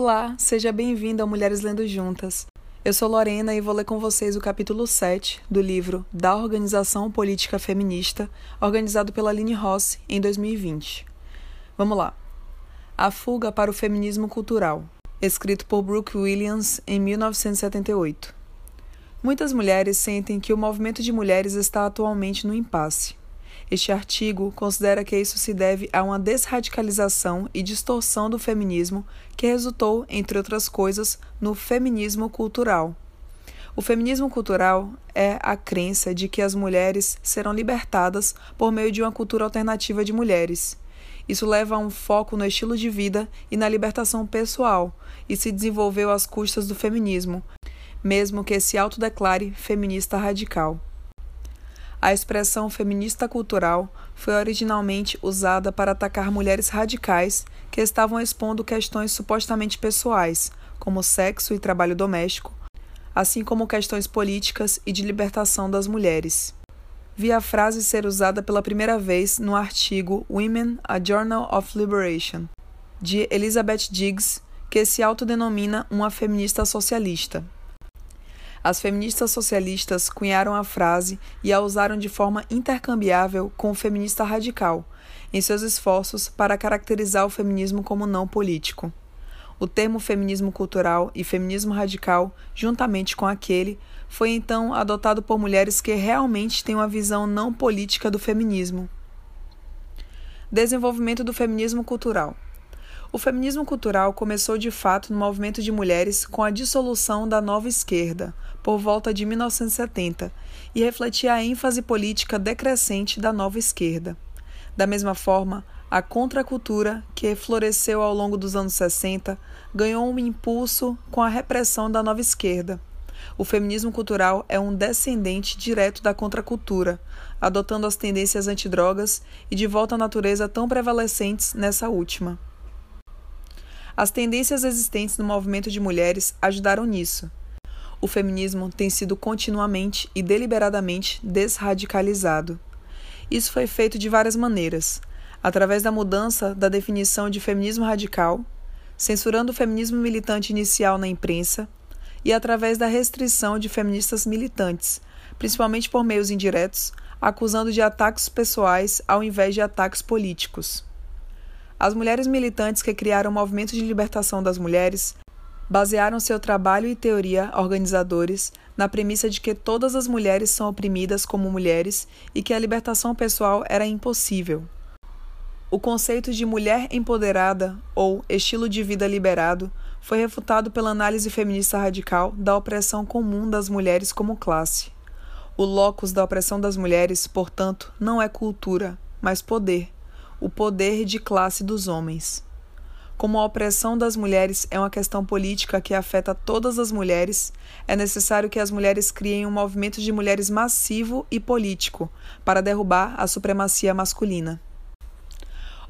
Olá, seja bem-vindo ao Mulheres Lendo Juntas. Eu sou Lorena e vou ler com vocês o capítulo 7 do livro Da Organização Política Feminista, organizado pela Aline Rossi em 2020. Vamos lá. A Fuga para o Feminismo Cultural, escrito por Brooke Williams em 1978. Muitas mulheres sentem que o movimento de mulheres está atualmente no impasse. Este artigo considera que isso se deve a uma desradicalização e distorção do feminismo que resultou, entre outras coisas, no feminismo cultural. O feminismo cultural é a crença de que as mulheres serão libertadas por meio de uma cultura alternativa de mulheres. Isso leva a um foco no estilo de vida e na libertação pessoal, e se desenvolveu às custas do feminismo, mesmo que se autodeclare feminista radical. A expressão feminista cultural foi originalmente usada para atacar mulheres radicais que estavam expondo questões supostamente pessoais, como sexo e trabalho doméstico, assim como questões políticas e de libertação das mulheres. Vi a frase ser usada pela primeira vez no artigo Women: A Journal of Liberation, de Elizabeth Diggs, que se autodenomina uma feminista socialista. As feministas socialistas cunharam a frase e a usaram de forma intercambiável com o feminista radical, em seus esforços para caracterizar o feminismo como não político. O termo feminismo cultural e feminismo radical, juntamente com aquele, foi então adotado por mulheres que realmente têm uma visão não política do feminismo. Desenvolvimento do feminismo cultural. O feminismo cultural começou de fato no movimento de mulheres com a dissolução da nova esquerda, por volta de 1970, e refletia a ênfase política decrescente da nova esquerda. Da mesma forma, a contracultura, que floresceu ao longo dos anos 60, ganhou um impulso com a repressão da nova esquerda. O feminismo cultural é um descendente direto da contracultura, adotando as tendências antidrogas e de volta à natureza tão prevalecentes nessa última. As tendências existentes no movimento de mulheres ajudaram nisso. O feminismo tem sido continuamente e deliberadamente desradicalizado. Isso foi feito de várias maneiras, através da mudança da definição de feminismo radical, censurando o feminismo militante inicial na imprensa, e através da restrição de feministas militantes, principalmente por meios indiretos, acusando de ataques pessoais ao invés de ataques políticos. As mulheres militantes que criaram o movimento de libertação das mulheres basearam seu trabalho e teoria organizadores na premissa de que todas as mulheres são oprimidas como mulheres e que a libertação pessoal era impossível. O conceito de mulher empoderada ou estilo de vida liberado foi refutado pela análise feminista radical da opressão comum das mulheres como classe. O locus da opressão das mulheres, portanto, não é cultura, mas poder o poder de classe dos homens. Como a opressão das mulheres é uma questão política que afeta todas as mulheres, é necessário que as mulheres criem um movimento de mulheres massivo e político para derrubar a supremacia masculina.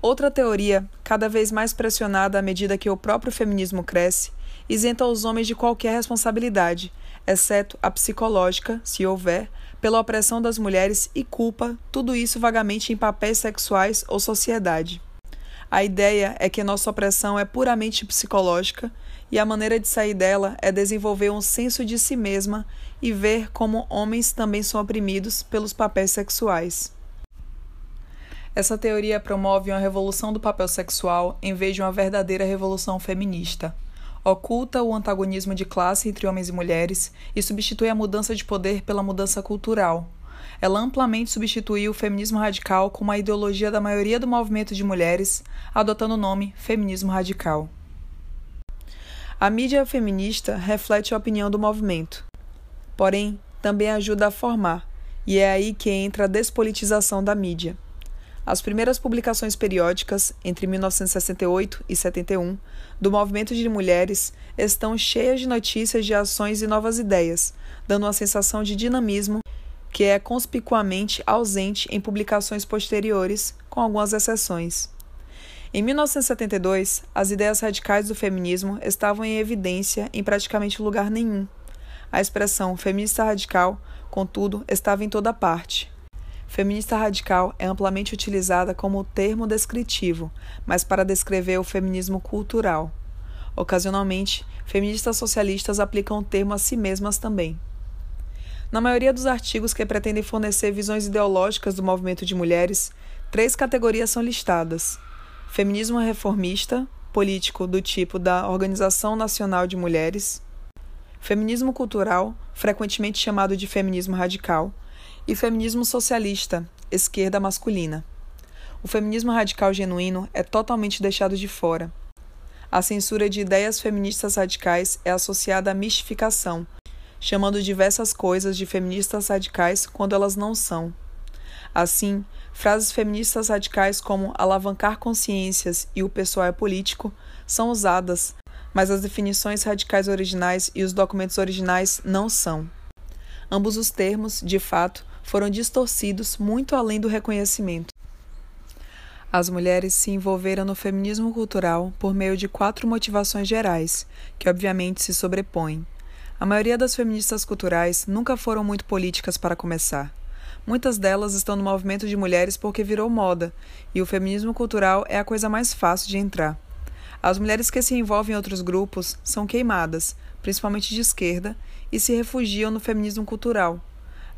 Outra teoria, cada vez mais pressionada à medida que o próprio feminismo cresce, isenta os homens de qualquer responsabilidade, exceto a psicológica, se houver, pela opressão das mulheres e culpa tudo isso vagamente em papéis sexuais ou sociedade. A ideia é que nossa opressão é puramente psicológica e a maneira de sair dela é desenvolver um senso de si mesma e ver como homens também são oprimidos pelos papéis sexuais. Essa teoria promove uma revolução do papel sexual em vez de uma verdadeira revolução feminista oculta o antagonismo de classe entre homens e mulheres e substitui a mudança de poder pela mudança cultural. Ela amplamente substituiu o feminismo radical como a ideologia da maioria do movimento de mulheres, adotando o nome feminismo radical. A mídia feminista reflete a opinião do movimento, porém também ajuda a formar, e é aí que entra a despolitização da mídia. As primeiras publicações periódicas, entre 1968 e 71, do movimento de mulheres estão cheias de notícias de ações e novas ideias, dando uma sensação de dinamismo que é conspicuamente ausente em publicações posteriores, com algumas exceções. Em 1972, as ideias radicais do feminismo estavam em evidência em praticamente lugar nenhum. A expressão feminista radical, contudo, estava em toda parte. Feminista radical é amplamente utilizada como termo descritivo, mas para descrever o feminismo cultural. Ocasionalmente, feministas socialistas aplicam o termo a si mesmas também. Na maioria dos artigos que pretendem fornecer visões ideológicas do movimento de mulheres, três categorias são listadas: feminismo reformista, político do tipo da Organização Nacional de Mulheres, feminismo cultural, frequentemente chamado de feminismo radical, e feminismo socialista, esquerda masculina. O feminismo radical genuíno é totalmente deixado de fora. A censura de ideias feministas radicais é associada à mistificação, chamando diversas coisas de feministas radicais quando elas não são. Assim, frases feministas radicais como alavancar consciências e o pessoal é político são usadas, mas as definições radicais originais e os documentos originais não são. Ambos os termos, de fato, foram distorcidos muito além do reconhecimento. As mulheres se envolveram no feminismo cultural por meio de quatro motivações gerais, que obviamente se sobrepõem. A maioria das feministas culturais nunca foram muito políticas para começar. Muitas delas estão no movimento de mulheres porque virou moda, e o feminismo cultural é a coisa mais fácil de entrar. As mulheres que se envolvem em outros grupos são queimadas, principalmente de esquerda, e se refugiam no feminismo cultural.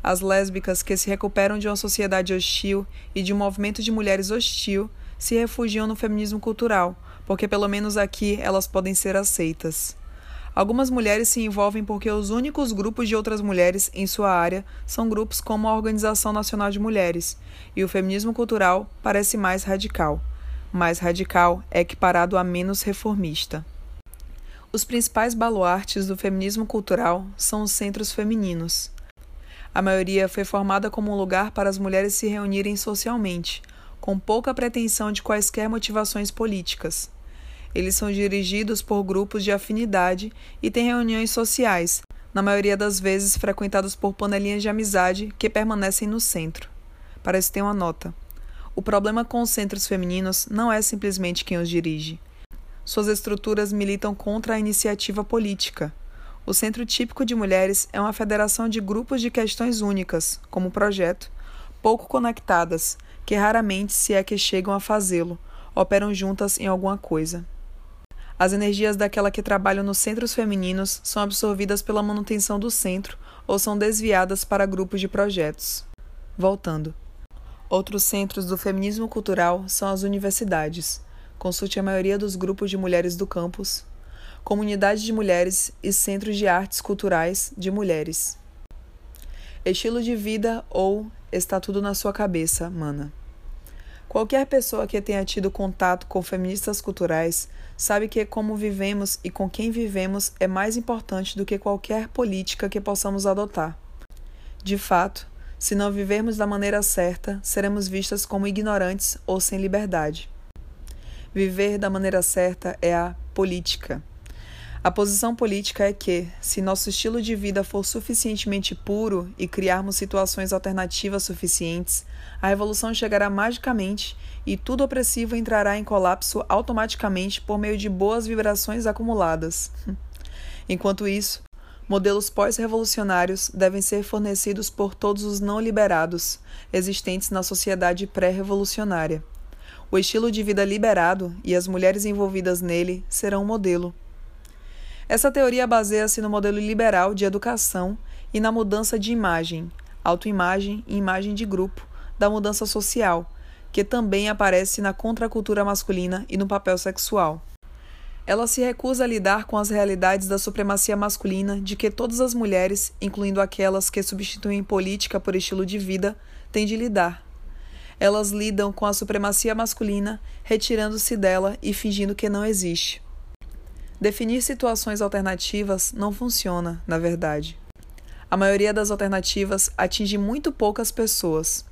As lésbicas que se recuperam de uma sociedade hostil e de um movimento de mulheres hostil se refugiam no feminismo cultural, porque pelo menos aqui elas podem ser aceitas. Algumas mulheres se envolvem porque os únicos grupos de outras mulheres em sua área são grupos como a Organização Nacional de Mulheres, e o feminismo cultural parece mais radical. Mais radical é equiparado a menos reformista. Os principais baluartes do feminismo cultural são os centros femininos. A maioria foi formada como um lugar para as mulheres se reunirem socialmente, com pouca pretensão de quaisquer motivações políticas. Eles são dirigidos por grupos de afinidade e têm reuniões sociais, na maioria das vezes frequentados por panelinhas de amizade que permanecem no centro. Para isso tem uma nota. O problema com os centros femininos não é simplesmente quem os dirige. Suas estruturas militam contra a iniciativa política. O Centro Típico de Mulheres é uma federação de grupos de questões únicas, como projeto, pouco conectadas, que raramente, se é que chegam a fazê-lo, operam juntas em alguma coisa. As energias daquela que trabalham nos centros femininos são absorvidas pela manutenção do centro ou são desviadas para grupos de projetos. Voltando. Outros centros do feminismo cultural são as universidades. Consulte a maioria dos grupos de mulheres do campus, comunidade de mulheres e centros de artes culturais de mulheres. Estilo de vida ou está tudo na sua cabeça, mana. Qualquer pessoa que tenha tido contato com feministas culturais sabe que como vivemos e com quem vivemos é mais importante do que qualquer política que possamos adotar. De fato, se não vivermos da maneira certa, seremos vistas como ignorantes ou sem liberdade. Viver da maneira certa é a política. A posição política é que, se nosso estilo de vida for suficientemente puro e criarmos situações alternativas suficientes, a revolução chegará magicamente e tudo opressivo entrará em colapso automaticamente por meio de boas vibrações acumuladas. Enquanto isso, modelos pós-revolucionários devem ser fornecidos por todos os não liberados existentes na sociedade pré-revolucionária. O estilo de vida liberado e as mulheres envolvidas nele serão o modelo. Essa teoria baseia-se no modelo liberal de educação e na mudança de imagem, autoimagem e imagem de grupo, da mudança social, que também aparece na contracultura masculina e no papel sexual. Ela se recusa a lidar com as realidades da supremacia masculina de que todas as mulheres, incluindo aquelas que substituem política por estilo de vida, têm de lidar. Elas lidam com a supremacia masculina, retirando-se dela e fingindo que não existe. Definir situações alternativas não funciona, na verdade. A maioria das alternativas atinge muito poucas pessoas.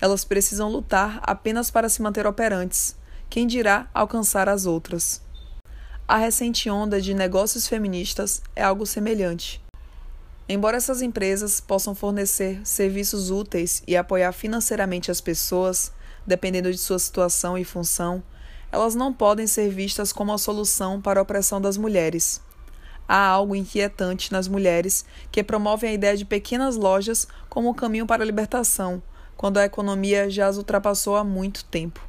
Elas precisam lutar apenas para se manter operantes, quem dirá alcançar as outras. A recente onda de negócios feministas é algo semelhante. Embora essas empresas possam fornecer serviços úteis e apoiar financeiramente as pessoas, dependendo de sua situação e função, elas não podem ser vistas como a solução para a opressão das mulheres. Há algo inquietante nas mulheres que promovem a ideia de pequenas lojas como o caminho para a libertação, quando a economia já as ultrapassou há muito tempo.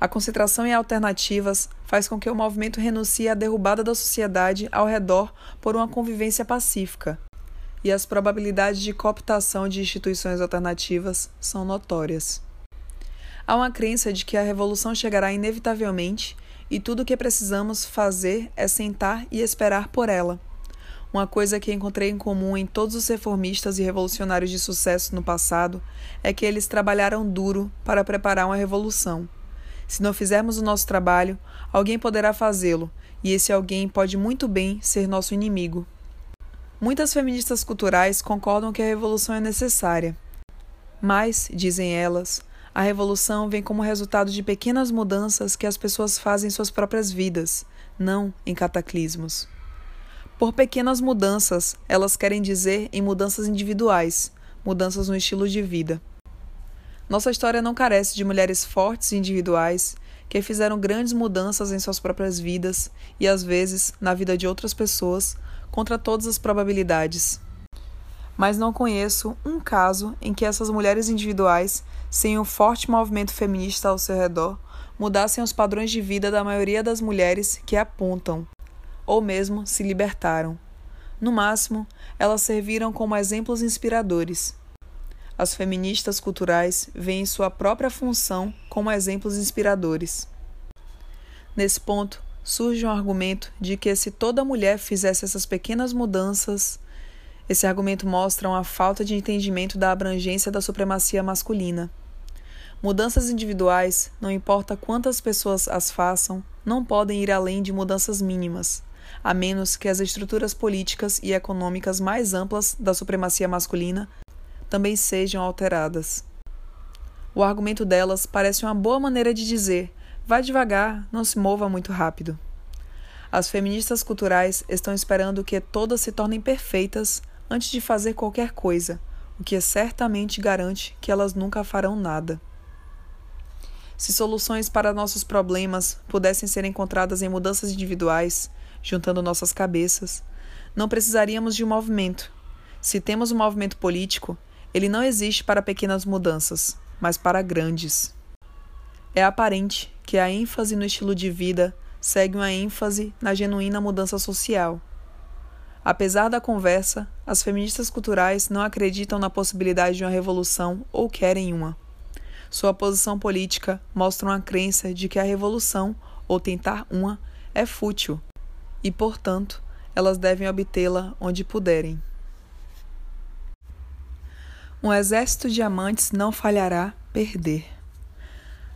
A concentração em alternativas faz com que o movimento renuncie à derrubada da sociedade ao redor por uma convivência pacífica, e as probabilidades de cooptação de instituições alternativas são notórias. Há uma crença de que a revolução chegará inevitavelmente e tudo o que precisamos fazer é sentar e esperar por ela. Uma coisa que encontrei em comum em todos os reformistas e revolucionários de sucesso no passado é que eles trabalharam duro para preparar uma revolução. Se não fizermos o nosso trabalho, alguém poderá fazê-lo, e esse alguém pode muito bem ser nosso inimigo. Muitas feministas culturais concordam que a revolução é necessária. Mas, dizem elas, a revolução vem como resultado de pequenas mudanças que as pessoas fazem em suas próprias vidas, não em cataclismos. Por pequenas mudanças, elas querem dizer em mudanças individuais, mudanças no estilo de vida. Nossa história não carece de mulheres fortes e individuais que fizeram grandes mudanças em suas próprias vidas e, às vezes, na vida de outras pessoas, contra todas as probabilidades. Mas não conheço um caso em que essas mulheres individuais, sem um forte movimento feminista ao seu redor, mudassem os padrões de vida da maioria das mulheres que apontam, ou mesmo se libertaram. No máximo, elas serviram como exemplos inspiradores as feministas culturais veem sua própria função como exemplos inspiradores. Nesse ponto, surge um argumento de que se toda mulher fizesse essas pequenas mudanças, esse argumento mostra uma falta de entendimento da abrangência da supremacia masculina. Mudanças individuais, não importa quantas pessoas as façam, não podem ir além de mudanças mínimas, a menos que as estruturas políticas e econômicas mais amplas da supremacia masculina também sejam alteradas. O argumento delas parece uma boa maneira de dizer: vá devagar, não se mova muito rápido. As feministas culturais estão esperando que todas se tornem perfeitas antes de fazer qualquer coisa, o que certamente garante que elas nunca farão nada. Se soluções para nossos problemas pudessem ser encontradas em mudanças individuais, juntando nossas cabeças, não precisaríamos de um movimento. Se temos um movimento político, ele não existe para pequenas mudanças, mas para grandes. É aparente que a ênfase no estilo de vida segue uma ênfase na genuína mudança social. Apesar da conversa, as feministas culturais não acreditam na possibilidade de uma revolução ou querem uma. Sua posição política mostra uma crença de que a revolução, ou tentar uma, é fútil e, portanto, elas devem obtê-la onde puderem. Um exército de amantes não falhará perder.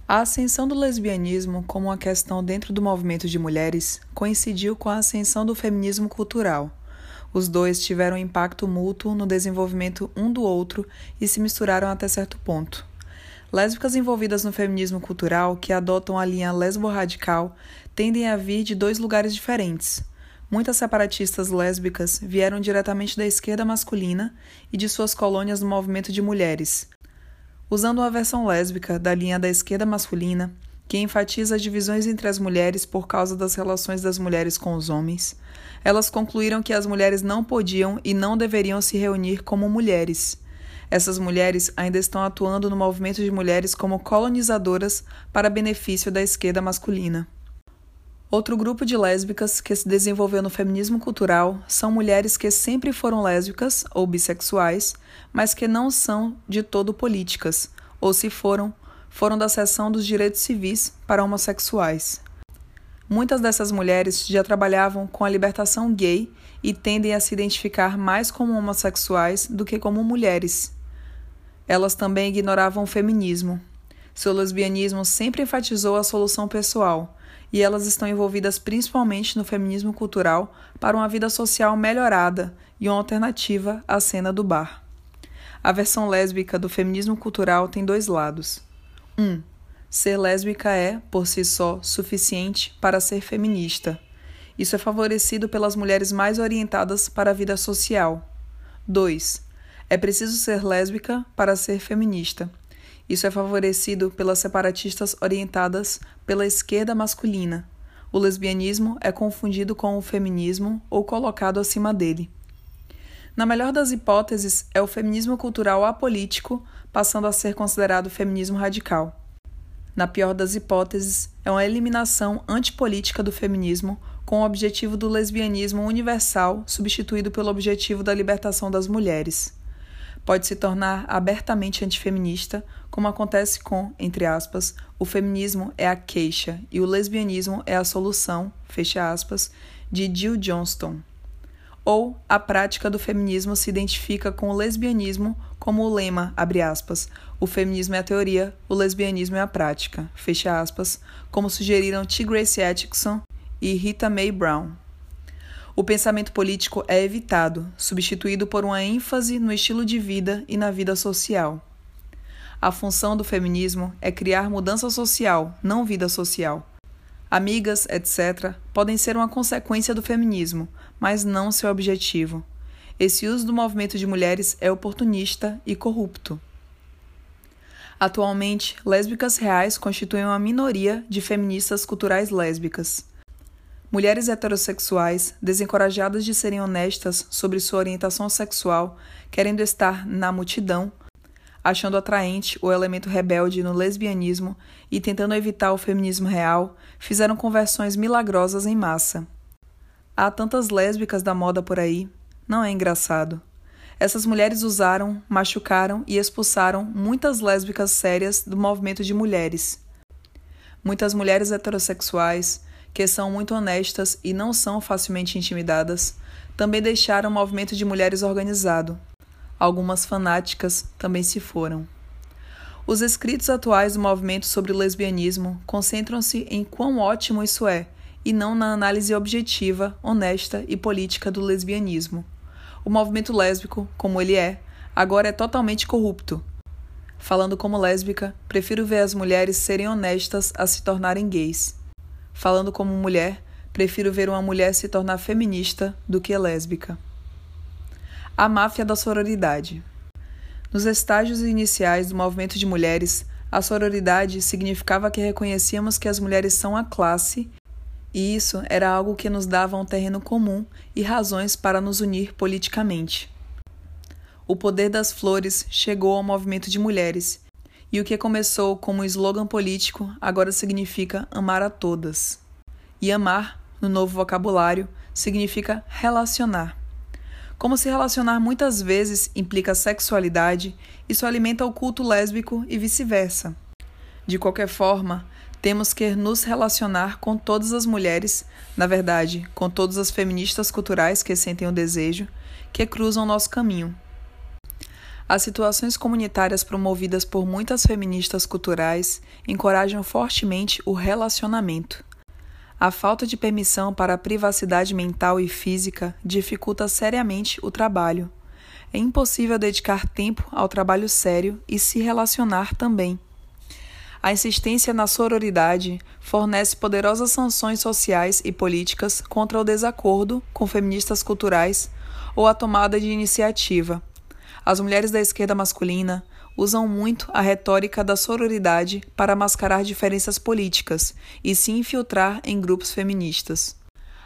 A ascensão do lesbianismo como uma questão dentro do movimento de mulheres coincidiu com a ascensão do feminismo cultural. Os dois tiveram impacto mútuo no desenvolvimento um do outro e se misturaram até certo ponto. Lésbicas envolvidas no feminismo cultural que adotam a linha lesbo-radical tendem a vir de dois lugares diferentes. Muitas separatistas lésbicas vieram diretamente da esquerda masculina e de suas colônias no movimento de mulheres. Usando uma versão lésbica da linha da esquerda masculina, que enfatiza as divisões entre as mulheres por causa das relações das mulheres com os homens, elas concluíram que as mulheres não podiam e não deveriam se reunir como mulheres. Essas mulheres ainda estão atuando no movimento de mulheres como colonizadoras para benefício da esquerda masculina. Outro grupo de lésbicas que se desenvolveu no feminismo cultural são mulheres que sempre foram lésbicas ou bissexuais, mas que não são de todo políticas, ou se foram, foram da seção dos direitos civis para homossexuais. Muitas dessas mulheres já trabalhavam com a libertação gay e tendem a se identificar mais como homossexuais do que como mulheres. Elas também ignoravam o feminismo. Seu lesbianismo sempre enfatizou a solução pessoal e elas estão envolvidas principalmente no feminismo cultural para uma vida social melhorada e uma alternativa à cena do bar. A versão lésbica do feminismo cultural tem dois lados. 1. Um, ser lésbica é, por si só, suficiente para ser feminista. Isso é favorecido pelas mulheres mais orientadas para a vida social. 2. É preciso ser lésbica para ser feminista. Isso é favorecido pelas separatistas orientadas pela esquerda masculina. O lesbianismo é confundido com o feminismo ou colocado acima dele. Na melhor das hipóteses, é o feminismo cultural apolítico, passando a ser considerado feminismo radical. Na pior das hipóteses, é uma eliminação antipolítica do feminismo com o objetivo do lesbianismo universal substituído pelo objetivo da libertação das mulheres. Pode se tornar abertamente antifeminista, como acontece com, entre aspas, o feminismo é a queixa e o lesbianismo é a solução, fecha aspas, de Jill Johnston. Ou a prática do feminismo se identifica com o lesbianismo como o lema, abre aspas, o feminismo é a teoria, o lesbianismo é a prática, fecha aspas, como sugeriram T. Grace Atkinson e Rita Mae Brown. O pensamento político é evitado, substituído por uma ênfase no estilo de vida e na vida social. A função do feminismo é criar mudança social, não vida social. Amigas, etc., podem ser uma consequência do feminismo, mas não seu objetivo. Esse uso do movimento de mulheres é oportunista e corrupto. Atualmente, lésbicas reais constituem uma minoria de feministas culturais lésbicas. Mulheres heterossexuais, desencorajadas de serem honestas sobre sua orientação sexual, querendo estar na multidão, achando atraente o elemento rebelde no lesbianismo e tentando evitar o feminismo real, fizeram conversões milagrosas em massa. Há tantas lésbicas da moda por aí, não é engraçado. Essas mulheres usaram, machucaram e expulsaram muitas lésbicas sérias do movimento de mulheres. Muitas mulheres heterossexuais, que são muito honestas e não são facilmente intimidadas, também deixaram o movimento de mulheres organizado. Algumas fanáticas também se foram. Os escritos atuais do movimento sobre o lesbianismo concentram-se em quão ótimo isso é, e não na análise objetiva, honesta e política do lesbianismo. O movimento lésbico, como ele é, agora é totalmente corrupto. Falando como lésbica, prefiro ver as mulheres serem honestas a se tornarem gays. Falando como mulher, prefiro ver uma mulher se tornar feminista do que lésbica. A máfia da sororidade. Nos estágios iniciais do movimento de mulheres, a sororidade significava que reconhecíamos que as mulheres são a classe, e isso era algo que nos dava um terreno comum e razões para nos unir politicamente. O poder das flores chegou ao movimento de mulheres e o que começou como slogan político agora significa amar a todas. E amar, no novo vocabulário, significa relacionar. Como se relacionar muitas vezes implica sexualidade, isso alimenta o culto lésbico e vice-versa. De qualquer forma, temos que nos relacionar com todas as mulheres, na verdade, com todas as feministas culturais que sentem o desejo, que cruzam nosso caminho. As situações comunitárias promovidas por muitas feministas culturais encorajam fortemente o relacionamento. A falta de permissão para a privacidade mental e física dificulta seriamente o trabalho. É impossível dedicar tempo ao trabalho sério e se relacionar também. A insistência na sororidade fornece poderosas sanções sociais e políticas contra o desacordo com feministas culturais ou a tomada de iniciativa, as mulheres da esquerda masculina usam muito a retórica da sororidade para mascarar diferenças políticas e se infiltrar em grupos feministas.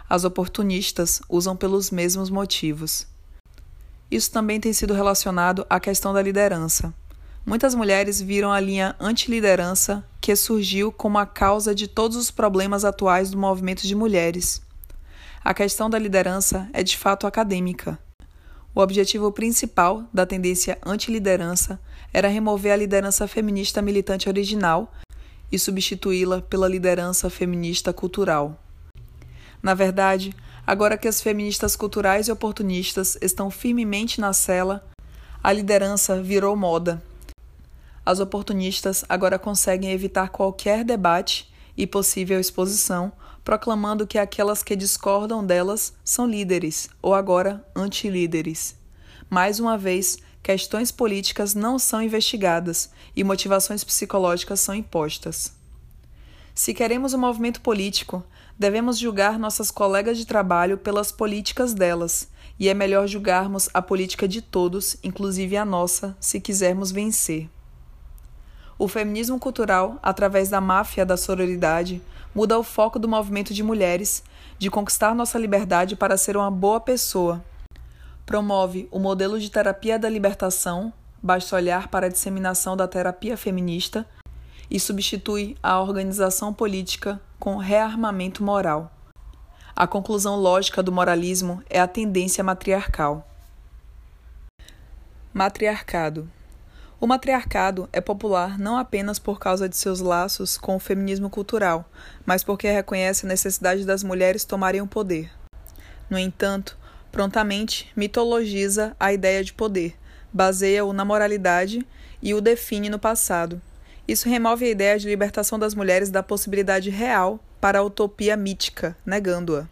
As oportunistas usam pelos mesmos motivos. Isso também tem sido relacionado à questão da liderança. Muitas mulheres viram a linha antiliderança que surgiu como a causa de todos os problemas atuais do movimento de mulheres. A questão da liderança é de fato acadêmica. O objetivo principal da tendência anti-liderança era remover a liderança feminista militante original e substituí-la pela liderança feminista cultural. Na verdade, agora que as feministas culturais e oportunistas estão firmemente na cela, a liderança virou moda. As oportunistas agora conseguem evitar qualquer debate e possível exposição proclamando que aquelas que discordam delas são líderes, ou agora anti-líderes. Mais uma vez, questões políticas não são investigadas e motivações psicológicas são impostas. Se queremos um movimento político, devemos julgar nossas colegas de trabalho pelas políticas delas, e é melhor julgarmos a política de todos, inclusive a nossa, se quisermos vencer. O feminismo cultural, através da máfia da sororidade, muda o foco do movimento de mulheres de conquistar nossa liberdade para ser uma boa pessoa. Promove o modelo de terapia da libertação, basta olhar para a disseminação da terapia feminista, e substitui a organização política com rearmamento moral. A conclusão lógica do moralismo é a tendência matriarcal. Matriarcado o matriarcado é popular não apenas por causa de seus laços com o feminismo cultural, mas porque reconhece a necessidade das mulheres tomarem o poder. No entanto, prontamente mitologiza a ideia de poder, baseia-o na moralidade e o define no passado. Isso remove a ideia de libertação das mulheres da possibilidade real para a utopia mítica, negando-a.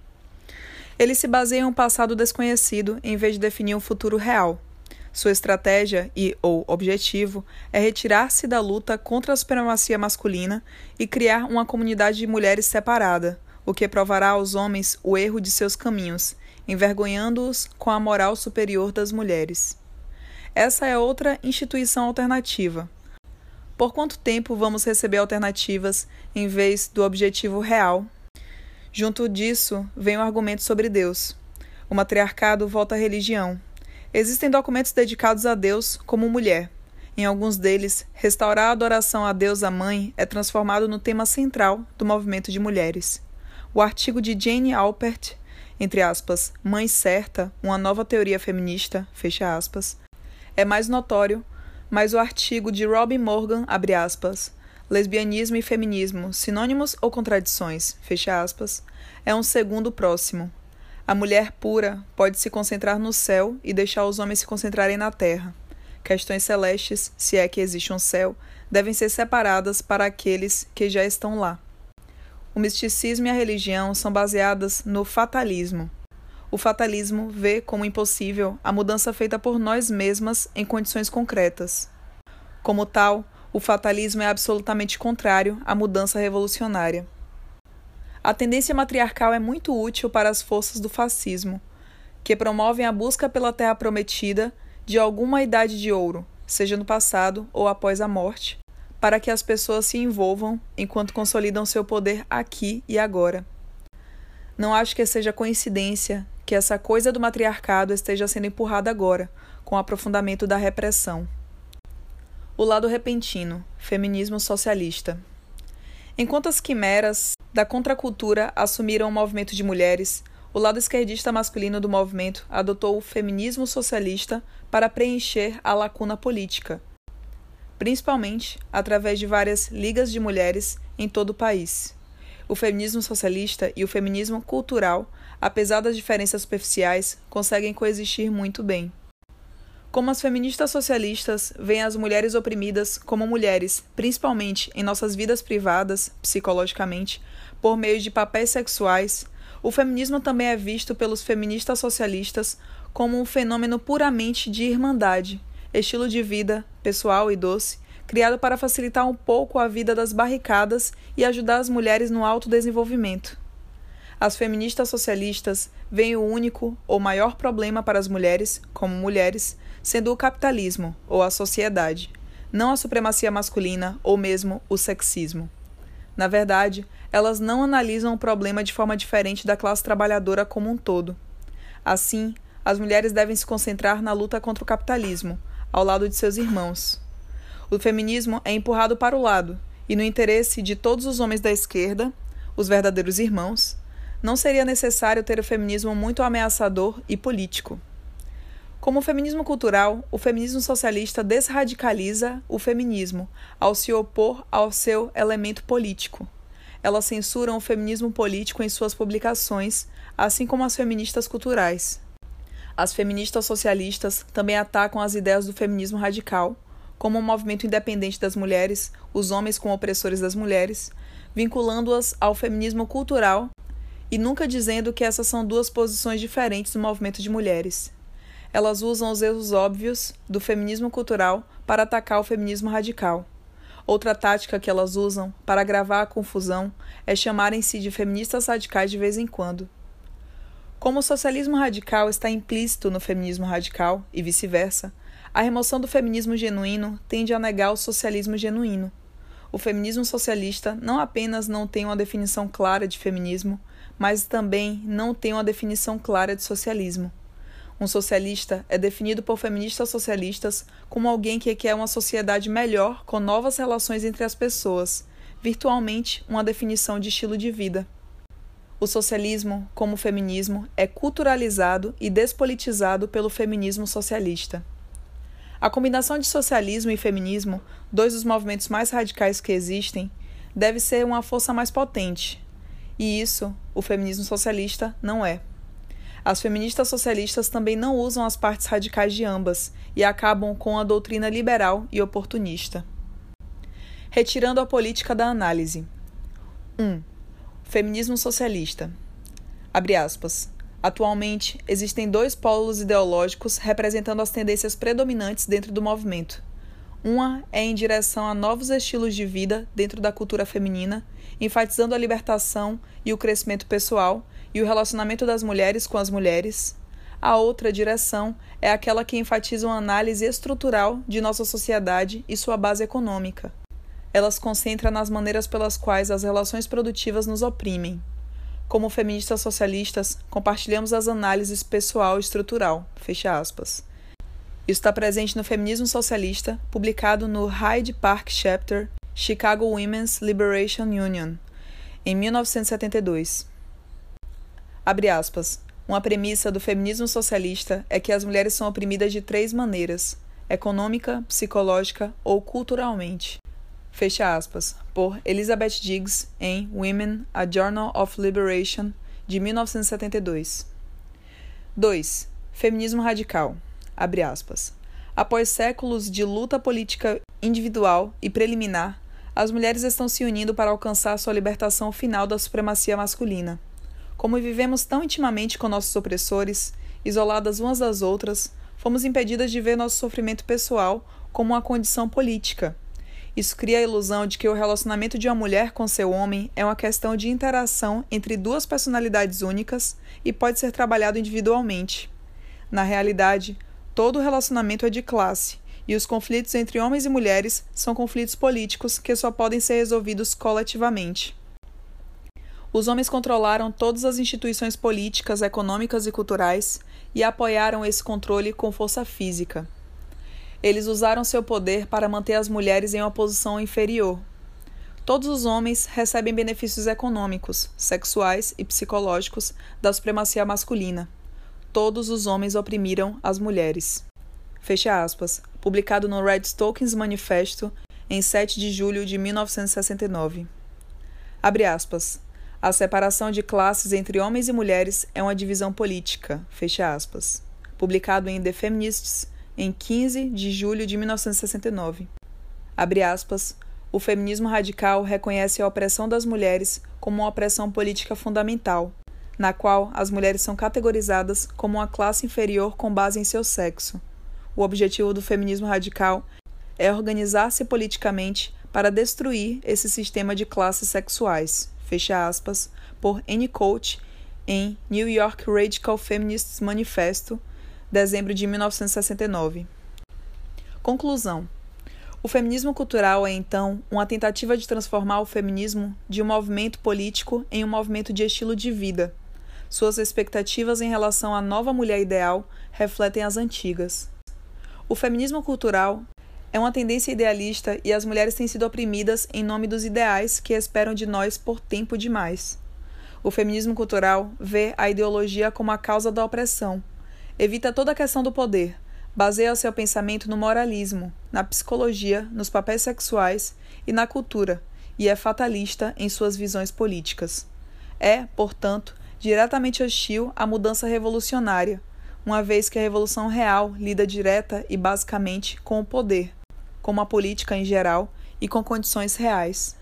Ele se baseia em um passado desconhecido em vez de definir um futuro real, sua estratégia e ou objetivo é retirar-se da luta contra a supremacia masculina e criar uma comunidade de mulheres separada, o que provará aos homens o erro de seus caminhos, envergonhando-os com a moral superior das mulheres. Essa é outra instituição alternativa. Por quanto tempo vamos receber alternativas em vez do objetivo real? Junto disso, vem o argumento sobre Deus. O matriarcado volta à religião, Existem documentos dedicados a Deus como mulher. Em alguns deles, restaurar a adoração a Deus a Mãe é transformado no tema central do movimento de mulheres. O artigo de Jane Alpert, entre aspas, Mãe Certa, uma nova teoria feminista, fecha aspas, é mais notório, mas o artigo de Robin Morgan, abre aspas, Lesbianismo e feminismo, sinônimos ou contradições, fecha aspas, é um segundo próximo, a mulher pura pode se concentrar no céu e deixar os homens se concentrarem na terra. Questões celestes, se é que existe um céu, devem ser separadas para aqueles que já estão lá. O misticismo e a religião são baseadas no fatalismo. O fatalismo vê como impossível a mudança feita por nós mesmas em condições concretas. Como tal, o fatalismo é absolutamente contrário à mudança revolucionária. A tendência matriarcal é muito útil para as forças do fascismo, que promovem a busca pela terra prometida de alguma idade de ouro, seja no passado ou após a morte, para que as pessoas se envolvam enquanto consolidam seu poder aqui e agora. Não acho que seja coincidência que essa coisa do matriarcado esteja sendo empurrada agora, com o aprofundamento da repressão. O lado repentino, feminismo socialista. Enquanto as quimeras da contracultura assumiram o movimento de mulheres, o lado esquerdista masculino do movimento adotou o feminismo socialista para preencher a lacuna política, principalmente através de várias ligas de mulheres em todo o país. O feminismo socialista e o feminismo cultural, apesar das diferenças superficiais, conseguem coexistir muito bem. Como as feministas socialistas veem as mulheres oprimidas como mulheres, principalmente em nossas vidas privadas, psicologicamente, por meio de papéis sexuais, o feminismo também é visto pelos feministas socialistas como um fenômeno puramente de irmandade, estilo de vida, pessoal e doce, criado para facilitar um pouco a vida das barricadas e ajudar as mulheres no autodesenvolvimento. As feministas socialistas veem o único ou maior problema para as mulheres, como mulheres, sendo o capitalismo ou a sociedade, não a supremacia masculina ou mesmo o sexismo. Na verdade, elas não analisam o problema de forma diferente da classe trabalhadora como um todo. Assim, as mulheres devem se concentrar na luta contra o capitalismo, ao lado de seus irmãos. O feminismo é empurrado para o lado, e no interesse de todos os homens da esquerda, os verdadeiros irmãos, não seria necessário ter o feminismo muito ameaçador e político. Como o feminismo cultural, o feminismo socialista desradicaliza o feminismo ao se opor ao seu elemento político. Elas censuram o feminismo político em suas publicações, assim como as feministas culturais. As feministas socialistas também atacam as ideias do feminismo radical, como um movimento independente das mulheres, os homens como opressores das mulheres, vinculando-as ao feminismo cultural e nunca dizendo que essas são duas posições diferentes do movimento de mulheres elas usam os erros óbvios do feminismo cultural para atacar o feminismo radical. Outra tática que elas usam para agravar a confusão é chamarem-se de feministas radicais de vez em quando. Como o socialismo radical está implícito no feminismo radical e vice-versa, a remoção do feminismo genuíno tende a negar o socialismo genuíno. O feminismo socialista não apenas não tem uma definição clara de feminismo, mas também não tem uma definição clara de socialismo. Um socialista é definido por feministas socialistas como alguém que quer uma sociedade melhor com novas relações entre as pessoas, virtualmente uma definição de estilo de vida. O socialismo, como o feminismo, é culturalizado e despolitizado pelo feminismo socialista. A combinação de socialismo e feminismo, dois dos movimentos mais radicais que existem, deve ser uma força mais potente. E isso o feminismo socialista não é. As feministas socialistas também não usam as partes radicais de ambas e acabam com a doutrina liberal e oportunista. Retirando a política da análise. 1. Um, feminismo socialista. Abre aspas. Atualmente, existem dois polos ideológicos representando as tendências predominantes dentro do movimento. Uma é em direção a novos estilos de vida dentro da cultura feminina, enfatizando a libertação e o crescimento pessoal, e o relacionamento das mulheres com as mulheres. A outra direção é aquela que enfatiza uma análise estrutural de nossa sociedade e sua base econômica. Ela se concentra nas maneiras pelas quais as relações produtivas nos oprimem. Como feministas socialistas, compartilhamos as análises pessoal e estrutural. Fecha aspas. Isso está presente no Feminismo Socialista, publicado no Hyde Park Chapter, Chicago Women's Liberation Union, em 1972. Abre aspas. Uma premissa do feminismo socialista é que as mulheres são oprimidas de três maneiras: econômica, psicológica ou culturalmente. Fecha aspas. Por Elizabeth Diggs em Women: A Journal of Liberation, de 1972. 2. Feminismo radical. Abre aspas. Após séculos de luta política individual e preliminar, as mulheres estão se unindo para alcançar sua libertação final da supremacia masculina. Como vivemos tão intimamente com nossos opressores, isoladas umas das outras, fomos impedidas de ver nosso sofrimento pessoal como uma condição política. Isso cria a ilusão de que o relacionamento de uma mulher com seu homem é uma questão de interação entre duas personalidades únicas e pode ser trabalhado individualmente. Na realidade, todo relacionamento é de classe, e os conflitos entre homens e mulheres são conflitos políticos que só podem ser resolvidos coletivamente. Os homens controlaram todas as instituições políticas, econômicas e culturais e apoiaram esse controle com força física. Eles usaram seu poder para manter as mulheres em uma posição inferior. Todos os homens recebem benefícios econômicos, sexuais e psicológicos da supremacia masculina. Todos os homens oprimiram as mulheres. Fecha aspas. Publicado no Red Stockings Manifesto em 7 de julho de 1969. Abre aspas. A separação de classes entre homens e mulheres é uma divisão política. Fecha aspas. Publicado em The Feminists em 15 de julho de 1969. Abre aspas. O feminismo radical reconhece a opressão das mulheres como uma opressão política fundamental, na qual as mulheres são categorizadas como uma classe inferior com base em seu sexo. O objetivo do feminismo radical é organizar-se politicamente para destruir esse sistema de classes sexuais fecha aspas, por Annie Coach em New York Radical Feminists Manifesto, dezembro de 1969. Conclusão. O feminismo cultural é, então, uma tentativa de transformar o feminismo de um movimento político em um movimento de estilo de vida. Suas expectativas em relação à nova mulher ideal refletem as antigas. O feminismo cultural é uma tendência idealista e as mulheres têm sido oprimidas em nome dos ideais que esperam de nós por tempo demais. O feminismo cultural vê a ideologia como a causa da opressão, evita toda a questão do poder, baseia seu pensamento no moralismo, na psicologia, nos papéis sexuais e na cultura, e é fatalista em suas visões políticas. É, portanto, diretamente hostil à mudança revolucionária, uma vez que a revolução real lida direta e basicamente com o poder, como a política em geral e com condições reais.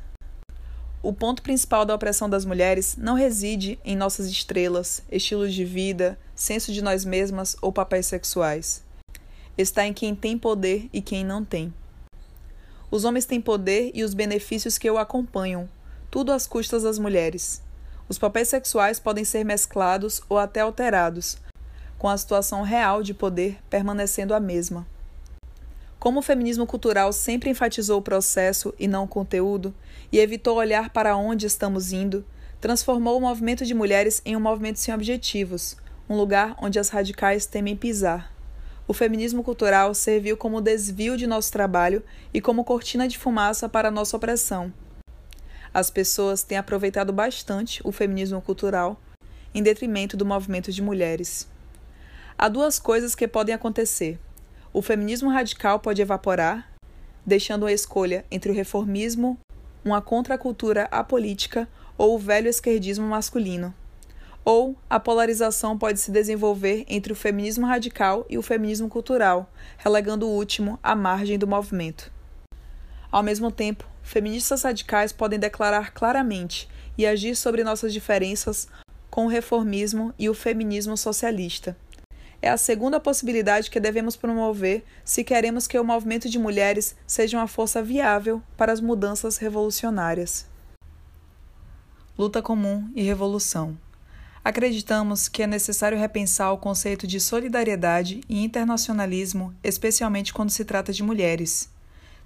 O ponto principal da opressão das mulheres não reside em nossas estrelas, estilos de vida, senso de nós mesmas ou papéis sexuais. Está em quem tem poder e quem não tem. Os homens têm poder e os benefícios que o acompanham, tudo às custas das mulheres. Os papéis sexuais podem ser mesclados ou até alterados, com a situação real de poder permanecendo a mesma. Como o feminismo cultural sempre enfatizou o processo e não o conteúdo, e evitou olhar para onde estamos indo, transformou o movimento de mulheres em um movimento sem objetivos, um lugar onde as radicais temem pisar. O feminismo cultural serviu como desvio de nosso trabalho e como cortina de fumaça para nossa opressão. As pessoas têm aproveitado bastante o feminismo cultural em detrimento do movimento de mulheres. Há duas coisas que podem acontecer. O feminismo radical pode evaporar, deixando a escolha entre o reformismo, uma contracultura apolítica ou o velho esquerdismo masculino. Ou a polarização pode se desenvolver entre o feminismo radical e o feminismo cultural, relegando o último à margem do movimento. Ao mesmo tempo, feministas radicais podem declarar claramente e agir sobre nossas diferenças com o reformismo e o feminismo socialista. É a segunda possibilidade que devemos promover se queremos que o movimento de mulheres seja uma força viável para as mudanças revolucionárias. Luta comum e revolução. Acreditamos que é necessário repensar o conceito de solidariedade e internacionalismo, especialmente quando se trata de mulheres.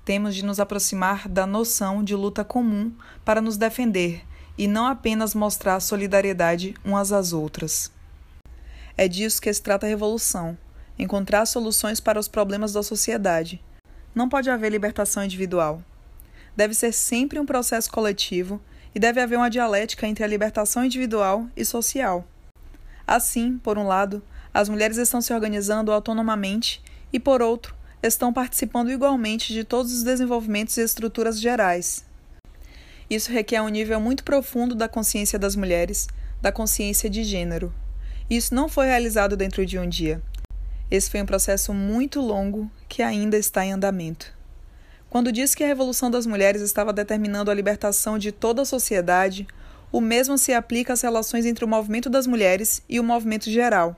Temos de nos aproximar da noção de luta comum para nos defender e não apenas mostrar solidariedade umas às outras. É disso que se trata a revolução: encontrar soluções para os problemas da sociedade. Não pode haver libertação individual. Deve ser sempre um processo coletivo e deve haver uma dialética entre a libertação individual e social. Assim, por um lado, as mulheres estão se organizando autonomamente e, por outro, estão participando igualmente de todos os desenvolvimentos e estruturas gerais. Isso requer um nível muito profundo da consciência das mulheres, da consciência de gênero. Isso não foi realizado dentro de um dia. Esse foi um processo muito longo que ainda está em andamento. Quando disse que a Revolução das Mulheres estava determinando a libertação de toda a sociedade, o mesmo se aplica às relações entre o movimento das mulheres e o movimento geral.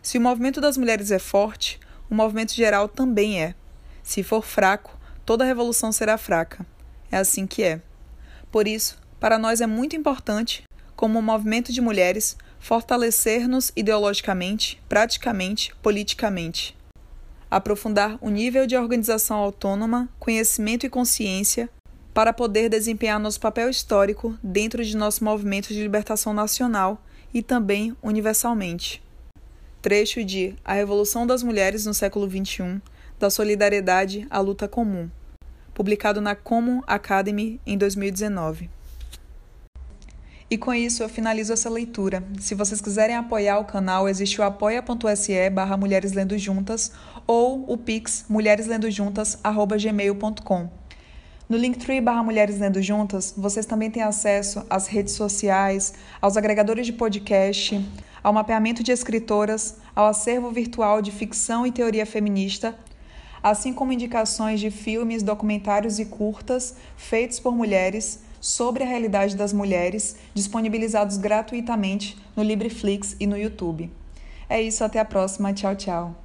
Se o movimento das mulheres é forte, o movimento geral também é. Se for fraco, toda revolução será fraca. É assim que é. Por isso, para nós é muito importante, como um movimento de mulheres, fortalecer-nos ideologicamente, praticamente, politicamente. Aprofundar o nível de organização autônoma, conhecimento e consciência para poder desempenhar nosso papel histórico dentro de nosso movimento de libertação nacional e também universalmente. Trecho de A Revolução das Mulheres no Século XXI, da Solidariedade à Luta Comum, publicado na Common Academy em 2019. E com isso eu finalizo essa leitura. Se vocês quiserem apoiar o canal, existe o apoia.se barra Mulheres Lendo Juntas ou o pix mulhereslendojuntas.gmail.com. No Linktree barra Mulheres Lendo Juntas, vocês também têm acesso às redes sociais, aos agregadores de podcast, ao mapeamento de escritoras, ao acervo virtual de ficção e teoria feminista, assim como indicações de filmes, documentários e curtas feitos por mulheres sobre a realidade das mulheres, disponibilizados gratuitamente no Libreflix e no YouTube. É isso, até a próxima. Tchau, tchau.